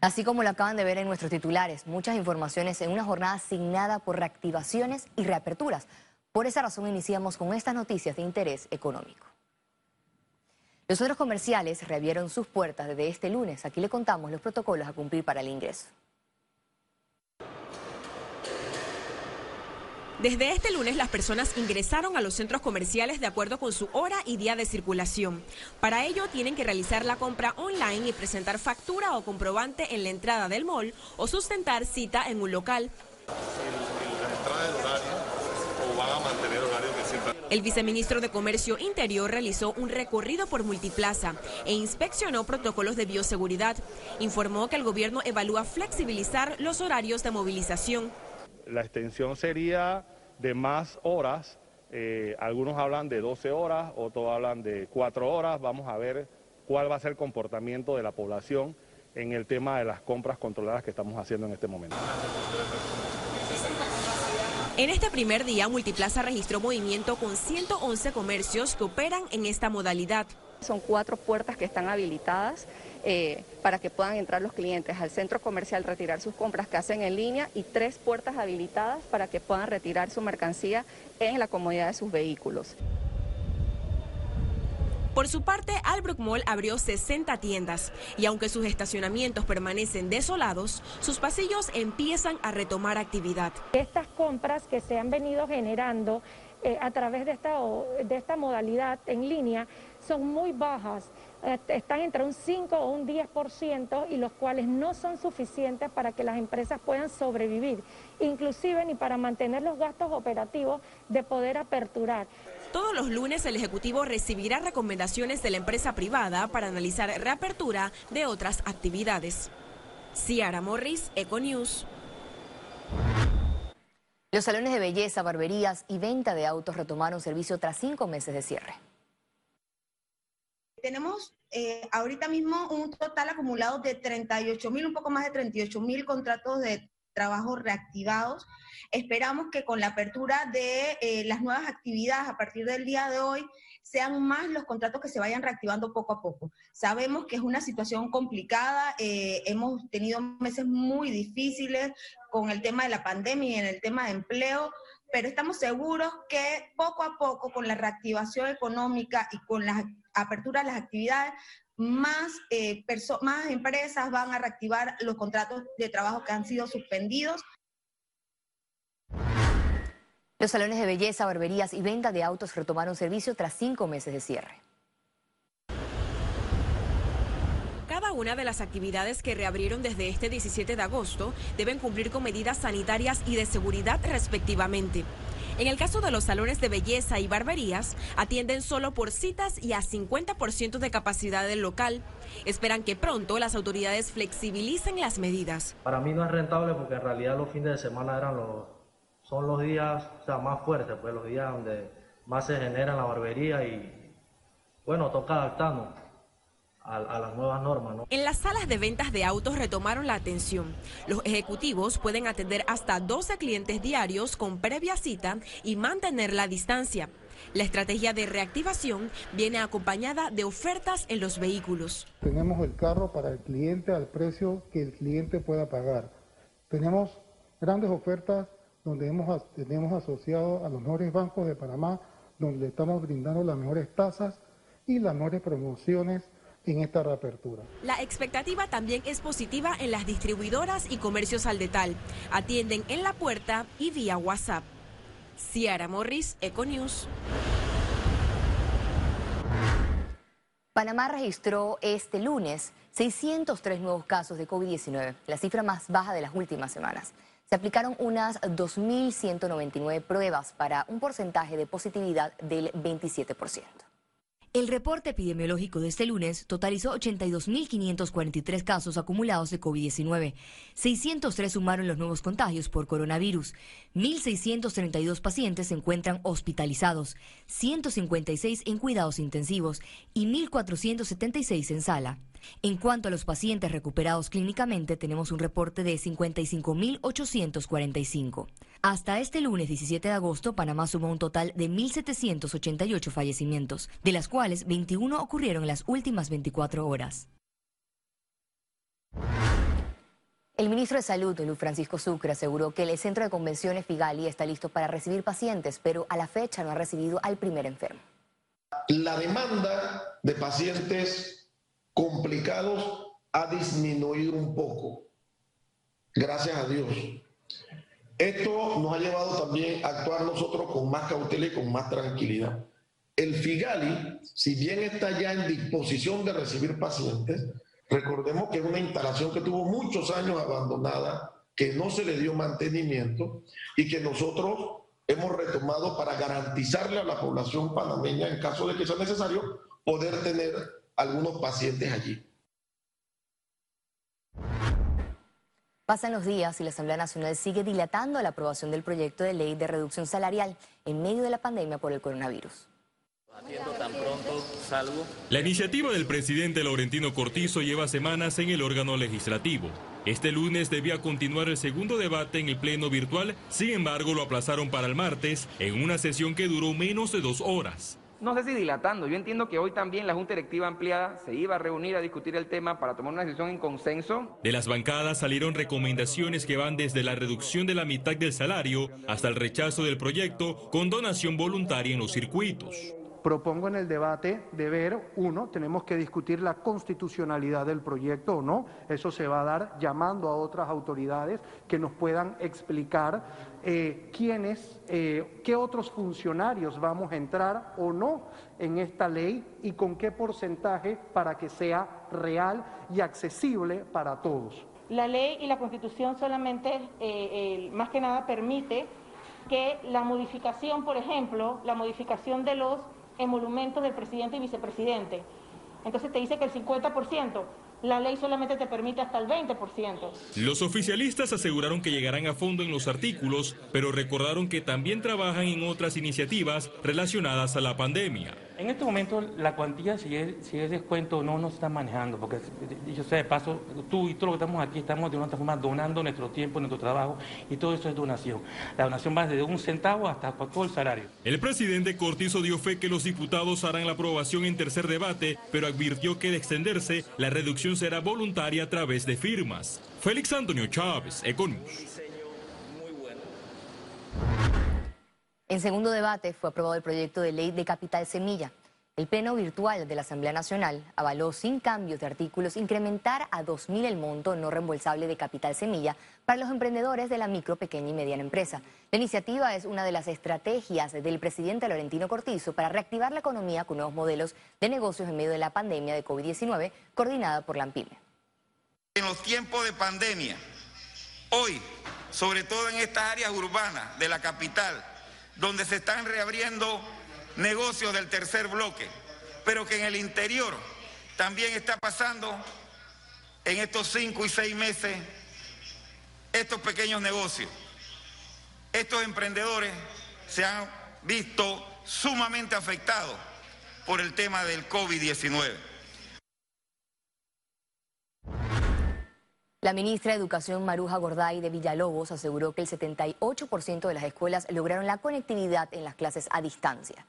Así como lo acaban de ver en nuestros titulares, muchas informaciones en una jornada asignada por reactivaciones y reaperturas. Por esa razón iniciamos con estas noticias de interés económico. Los centros comerciales reabrieron sus puertas desde este lunes. Aquí le contamos los protocolos a cumplir para el ingreso. Desde este lunes las personas ingresaron a los centros comerciales de acuerdo con su hora y día de circulación. Para ello tienen que realizar la compra online y presentar factura o comprobante en la entrada del mall o sustentar cita en un local. El viceministro de Comercio Interior realizó un recorrido por Multiplaza e inspeccionó protocolos de bioseguridad. Informó que el gobierno evalúa flexibilizar los horarios de movilización. La extensión sería de más horas, eh, algunos hablan de 12 horas, otros hablan de 4 horas, vamos a ver cuál va a ser el comportamiento de la población en el tema de las compras controladas que estamos haciendo en este momento. En este primer día, Multiplaza registró movimiento con 111 comercios que operan en esta modalidad. Son cuatro puertas que están habilitadas eh, para que puedan entrar los clientes al centro comercial, retirar sus compras que hacen en línea y tres puertas habilitadas para que puedan retirar su mercancía en la comodidad de sus vehículos. Por su parte, Albrook Mall abrió 60 tiendas y aunque sus estacionamientos permanecen desolados, sus pasillos empiezan a retomar actividad. Estas compras que se han venido generando eh, a través de esta, de esta modalidad en línea son muy bajas, están entre un 5 o un 10% y los cuales no son suficientes para que las empresas puedan sobrevivir, inclusive ni para mantener los gastos operativos de poder aperturar. Todos los lunes el Ejecutivo recibirá recomendaciones de la empresa privada para analizar reapertura de otras actividades. Ciara Morris, Econews. Los salones de belleza, barberías y venta de autos retomaron servicio tras cinco meses de cierre. Tenemos eh, ahorita mismo un total acumulado de 38 mil, un poco más de 38 mil contratos de trabajo reactivados. Esperamos que con la apertura de eh, las nuevas actividades a partir del día de hoy sean más los contratos que se vayan reactivando poco a poco. Sabemos que es una situación complicada, eh, hemos tenido meses muy difíciles con el tema de la pandemia y en el tema de empleo, pero estamos seguros que poco a poco con la reactivación económica y con la apertura de las actividades, más, eh, más empresas van a reactivar los contratos de trabajo que han sido suspendidos. Los salones de belleza, barberías y venta de autos retomaron servicio tras cinco meses de cierre. Una de las actividades que reabrieron desde este 17 de agosto deben cumplir con medidas sanitarias y de seguridad respectivamente. En el caso de los salones de belleza y barberías, atienden solo por citas y a 50% de capacidad del local. Esperan que pronto las autoridades flexibilicen las medidas. Para mí no es rentable porque en realidad los fines de semana eran los son los días más fuertes, pues los días donde más se genera la barbería y bueno, toca adaptarnos a, las nuevas normas. En las salas de ventas de autos retomaron la atención. Los ejecutivos pueden atender hasta 12 clientes diarios con previa cita y mantener la distancia. La estrategia de reactivación viene acompañada de ofertas en los vehículos. Tenemos el carro para el cliente al precio que el cliente pueda pagar. Tenemos grandes ofertas donde hemos, tenemos asociado a los mejores bancos de Panamá, donde estamos brindando las mejores tasas y las mejores promociones en esta reapertura. La expectativa también es positiva en las distribuidoras y comercios al detal. Atienden en la puerta y vía WhatsApp. Ciara Morris, Econews. Panamá registró este lunes 603 nuevos casos de COVID-19, la cifra más baja de las últimas semanas se aplicaron unas 2.199 pruebas para un porcentaje de positividad del 27%. El reporte epidemiológico de este lunes totalizó 82.543 casos acumulados de COVID-19. 603 sumaron los nuevos contagios por coronavirus. 1.632 pacientes se encuentran hospitalizados, 156 en cuidados intensivos y 1.476 en sala. En cuanto a los pacientes recuperados clínicamente, tenemos un reporte de 55.845. Hasta este lunes 17 de agosto, Panamá sumó un total de 1.788 fallecimientos, de las cuales 21 ocurrieron en las últimas 24 horas. El ministro de Salud, Luis Francisco Sucre, aseguró que el centro de convenciones Figali está listo para recibir pacientes, pero a la fecha no ha recibido al primer enfermo. La demanda de pacientes ha disminuido un poco, gracias a Dios. Esto nos ha llevado también a actuar nosotros con más cautela y con más tranquilidad. El Figali, si bien está ya en disposición de recibir pacientes, Recordemos que es una instalación que tuvo muchos años abandonada, que no se le dio mantenimiento y que nosotros hemos retomado para garantizarle a la población panameña, en caso de que sea necesario, poder tener algunos pacientes allí. Pasan los días y la Asamblea Nacional sigue dilatando la aprobación del proyecto de ley de reducción salarial en medio de la pandemia por el coronavirus. La iniciativa del presidente Laurentino Cortizo lleva semanas en el órgano legislativo. Este lunes debía continuar el segundo debate en el pleno virtual, sin embargo lo aplazaron para el martes en una sesión que duró menos de dos horas. No sé si dilatando, yo entiendo que hoy también la Junta Directiva Ampliada se iba a reunir a discutir el tema para tomar una decisión en consenso. De las bancadas salieron recomendaciones que van desde la reducción de la mitad del salario hasta el rechazo del proyecto con donación voluntaria en los circuitos propongo en el debate de ver, uno, tenemos que discutir la constitucionalidad del proyecto o no. Eso se va a dar llamando a otras autoridades que nos puedan explicar eh, quiénes, eh, qué otros funcionarios vamos a entrar o no en esta ley y con qué porcentaje para que sea real y accesible para todos. La ley y la constitución solamente, eh, más que nada, permite que la modificación, por ejemplo, la modificación de los emolumentos del presidente y vicepresidente. Entonces te dice que el 50%, la ley solamente te permite hasta el 20%. Los oficialistas aseguraron que llegarán a fondo en los artículos, pero recordaron que también trabajan en otras iniciativas relacionadas a la pandemia. En este momento la cuantía, si es, si es descuento o no, no se está manejando, porque yo sé, de paso, tú y todos los que estamos aquí estamos de una forma donando nuestro tiempo, nuestro trabajo, y todo eso es donación. La donación va desde un centavo hasta todo el salario. El presidente Cortizo dio fe que los diputados harán la aprobación en tercer debate, pero advirtió que de extenderse, la reducción será voluntaria a través de firmas. Félix Antonio Chávez, Economos. En segundo debate fue aprobado el proyecto de ley de capital semilla. El pleno virtual de la Asamblea Nacional avaló sin cambios de artículos incrementar a 2.000 el monto no reembolsable de capital semilla para los emprendedores de la micro, pequeña y mediana empresa. La iniciativa es una de las estrategias del presidente Laurentino Cortizo para reactivar la economía con nuevos modelos de negocios en medio de la pandemia de COVID-19 coordinada por la AMPIME. En los tiempos de pandemia, hoy, sobre todo en estas áreas urbanas de la capital, donde se están reabriendo negocios del tercer bloque, pero que en el interior también está pasando en estos cinco y seis meses estos pequeños negocios. Estos emprendedores se han visto sumamente afectados por el tema del COVID-19. La ministra de Educación Maruja Gorday de Villalobos aseguró que el 78% de las escuelas lograron la conectividad en las clases a distancia.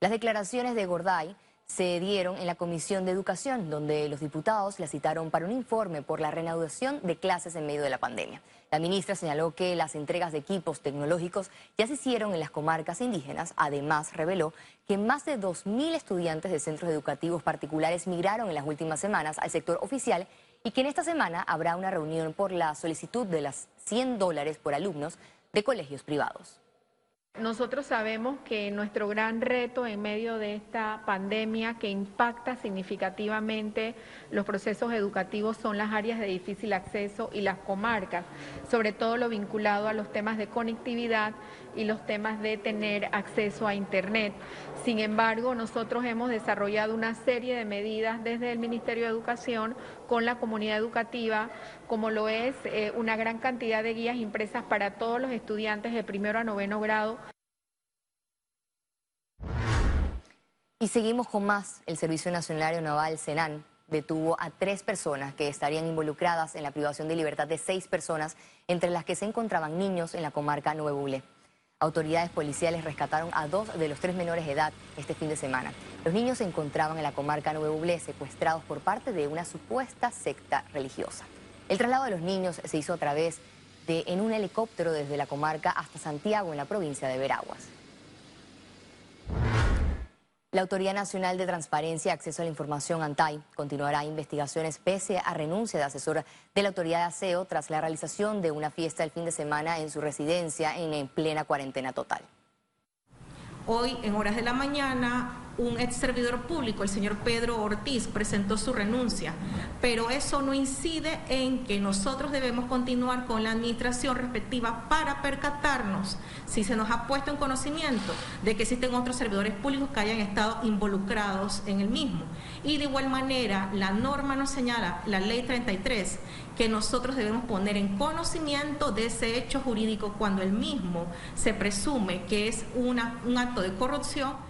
Las declaraciones de Gorday se dieron en la Comisión de Educación, donde los diputados la citaron para un informe por la reanudación de clases en medio de la pandemia. La ministra señaló que las entregas de equipos tecnológicos ya se hicieron en las comarcas indígenas. Además, reveló que más de 2.000 estudiantes de centros educativos particulares migraron en las últimas semanas al sector oficial y que en esta semana habrá una reunión por la solicitud de las 100 dólares por alumnos de colegios privados. Nosotros sabemos que nuestro gran reto en medio de esta pandemia que impacta significativamente los procesos educativos son las áreas de difícil acceso y las comarcas, sobre todo lo vinculado a los temas de conectividad y los temas de tener acceso a Internet. Sin embargo, nosotros hemos desarrollado una serie de medidas desde el Ministerio de Educación con la comunidad educativa, como lo es eh, una gran cantidad de guías impresas para todos los estudiantes de primero a noveno grado. Y seguimos con más. El Servicio Nacional Aeronaval, SENAN, detuvo a tres personas que estarían involucradas en la privación de libertad de seis personas, entre las que se encontraban niños en la comarca Nuevo Ule. Autoridades policiales rescataron a dos de los tres menores de edad este fin de semana. Los niños se encontraban en la comarca Nuevo Ule secuestrados por parte de una supuesta secta religiosa. El traslado de los niños se hizo a través de en un helicóptero desde la comarca hasta Santiago, en la provincia de Veraguas. La Autoridad Nacional de Transparencia y Acceso a la Información, ANTAI, continuará investigaciones pese a renuncia de asesor de la Autoridad de Aseo tras la realización de una fiesta el fin de semana en su residencia en plena cuarentena total. Hoy, en horas de la mañana, un ex servidor público, el señor Pedro Ortiz, presentó su renuncia, pero eso no incide en que nosotros debemos continuar con la administración respectiva para percatarnos si se nos ha puesto en conocimiento de que existen otros servidores públicos que hayan estado involucrados en el mismo. Y de igual manera, la norma nos señala, la ley 33, que nosotros debemos poner en conocimiento de ese hecho jurídico cuando el mismo se presume que es una, un acto de corrupción